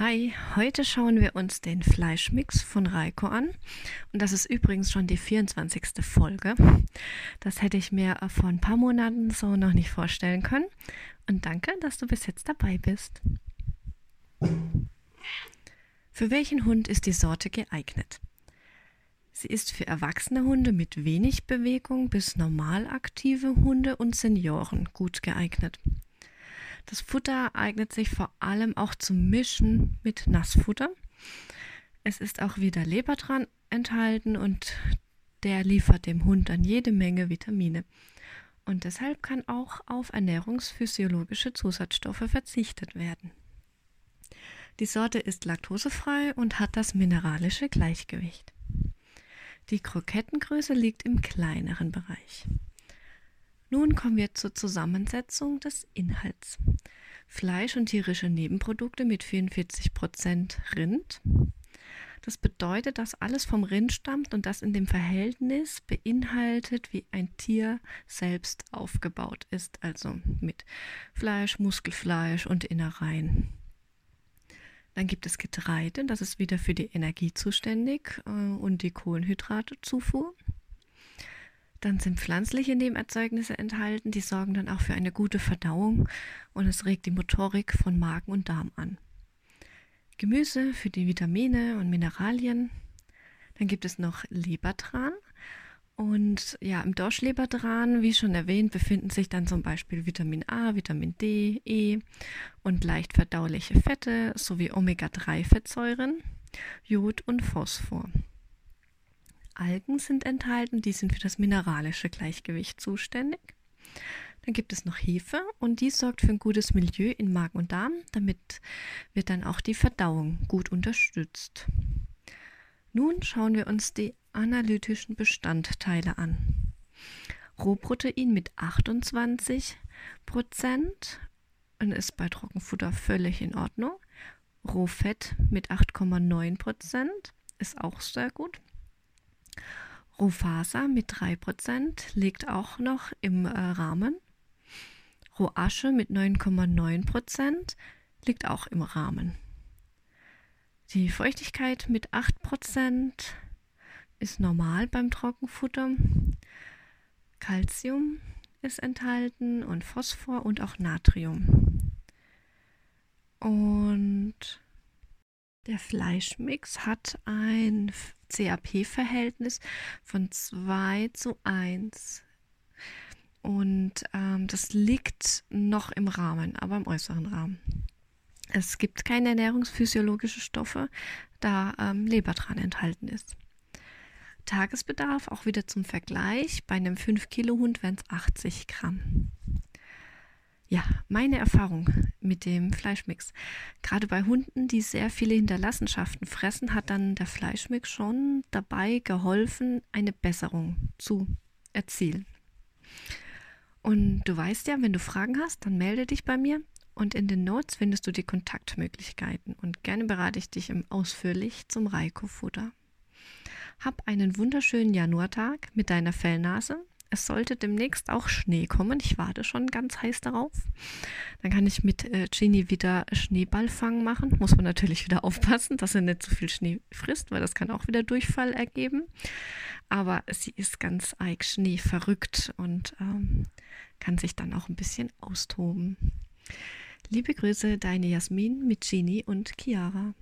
Hi, heute schauen wir uns den Fleischmix von Reiko an. Und das ist übrigens schon die 24. Folge. Das hätte ich mir vor ein paar Monaten so noch nicht vorstellen können. Und danke, dass du bis jetzt dabei bist. Für welchen Hund ist die Sorte geeignet? Sie ist für erwachsene Hunde mit wenig Bewegung bis normal aktive Hunde und Senioren gut geeignet. Das Futter eignet sich vor allem auch zum Mischen mit Nassfutter. Es ist auch wieder Leber dran enthalten und der liefert dem Hund dann jede Menge Vitamine. Und deshalb kann auch auf ernährungsphysiologische Zusatzstoffe verzichtet werden. Die Sorte ist laktosefrei und hat das mineralische Gleichgewicht. Die Krokettengröße liegt im kleineren Bereich. Nun kommen wir zur Zusammensetzung des Inhalts. Fleisch und tierische Nebenprodukte mit 44% Rind. Das bedeutet, dass alles vom Rind stammt und das in dem Verhältnis beinhaltet, wie ein Tier selbst aufgebaut ist, also mit Fleisch, Muskelfleisch und Innereien. Dann gibt es Getreide, das ist wieder für die Energie zuständig äh, und die Kohlenhydratezufuhr. Dann sind pflanzliche Nebenerzeugnisse enthalten, die sorgen dann auch für eine gute Verdauung und es regt die Motorik von Magen und Darm an. Gemüse für die Vitamine und Mineralien. Dann gibt es noch Lebertran. Und ja, im Dorschlebertran, wie schon erwähnt, befinden sich dann zum Beispiel Vitamin A, Vitamin D, E und leicht verdauliche Fette sowie Omega-3-Fettsäuren, Jod und Phosphor. Algen sind enthalten, die sind für das mineralische Gleichgewicht zuständig. Dann gibt es noch Hefe und die sorgt für ein gutes Milieu in Magen und Darm. Damit wird dann auch die Verdauung gut unterstützt. Nun schauen wir uns die analytischen Bestandteile an. Rohprotein mit 28 Prozent und ist bei Trockenfutter völlig in Ordnung. Rohfett mit 8,9 Prozent ist auch sehr gut. Rohfaser mit 3% liegt auch noch im äh, Rahmen. Rohasche mit 9,9% liegt auch im Rahmen. Die Feuchtigkeit mit 8% ist normal beim Trockenfutter. Calcium ist enthalten und Phosphor und auch Natrium. Und der Fleischmix hat ein CAP-Verhältnis von 2 zu 1. Und ähm, das liegt noch im Rahmen, aber im äußeren Rahmen. Es gibt keine ernährungsphysiologischen Stoffe, da ähm, Leber dran enthalten ist. Tagesbedarf, auch wieder zum Vergleich, bei einem 5-Kilo-Hund wären es 80 Gramm. Ja, meine Erfahrung mit dem Fleischmix. Gerade bei Hunden, die sehr viele Hinterlassenschaften fressen, hat dann der Fleischmix schon dabei geholfen, eine Besserung zu erzielen. Und du weißt ja, wenn du Fragen hast, dann melde dich bei mir und in den Notes findest du die Kontaktmöglichkeiten und gerne berate ich dich im ausführlich zum Reiko-Futter. Hab einen wunderschönen Januartag mit deiner Fellnase es sollte demnächst auch Schnee kommen. Ich warte schon ganz heiß darauf. Dann kann ich mit äh, Genie wieder Schneeballfang machen. Muss man natürlich wieder aufpassen, dass er nicht zu viel Schnee frisst, weil das kann auch wieder Durchfall ergeben. Aber sie ist ganz eig Schnee und ähm, kann sich dann auch ein bisschen austoben. Liebe Grüße, deine Jasmin mit Genie und Chiara.